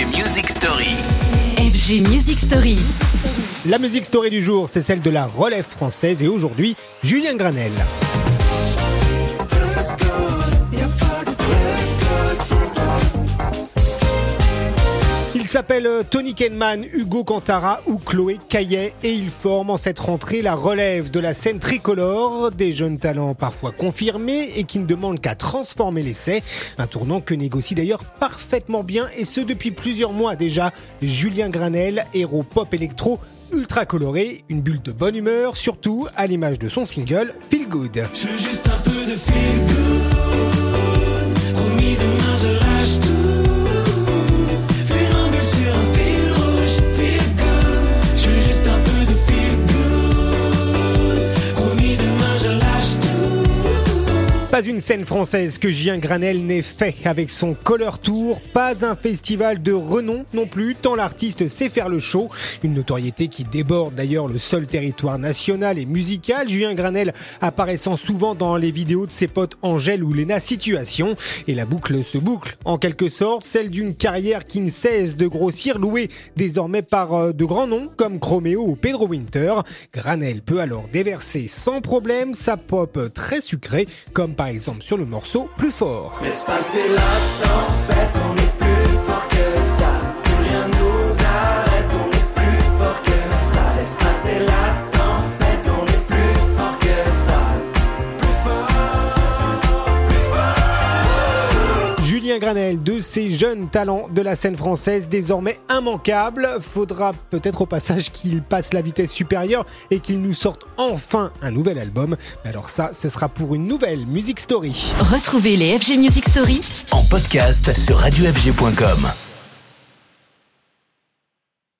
FG Music Story. FG Music Story. La musique story du jour, c'est celle de la relève française et aujourd'hui, Julien Granel. S'appellent Tony Kenman, Hugo Cantara ou Chloé Caillet et ils forment en cette rentrée la relève de la scène tricolore, des jeunes talents parfois confirmés et qui ne demandent qu'à transformer l'essai. Un tournant que négocie d'ailleurs parfaitement bien et ce depuis plusieurs mois déjà. Julien Granel, héros pop électro ultra coloré, une bulle de bonne humeur, surtout à l'image de son single feel good. Pas une scène française que Julien Granel n'ait fait avec son Color Tour, pas un festival de renom non plus, tant l'artiste sait faire le show. Une notoriété qui déborde d'ailleurs le seul territoire national et musical. Julien Granel apparaissant souvent dans les vidéos de ses potes Angèle ou Lena Situation. Et la boucle se boucle, en quelque sorte, celle d'une carrière qui ne cesse de grossir, louée désormais par euh, de grands noms comme Chromeo ou Pedro Winter. Granel peut alors déverser sans problème sa pop très sucrée, comme par exemple sur le morceau Plus fort. Granel, de ces jeunes talents de la scène française, désormais immanquable. Faudra peut-être au passage qu'il passe la vitesse supérieure et qu'il nous sorte enfin un nouvel album. Mais alors ça, ce sera pour une nouvelle Music Story. Retrouvez les FG Music Story En podcast sur radiofg.com.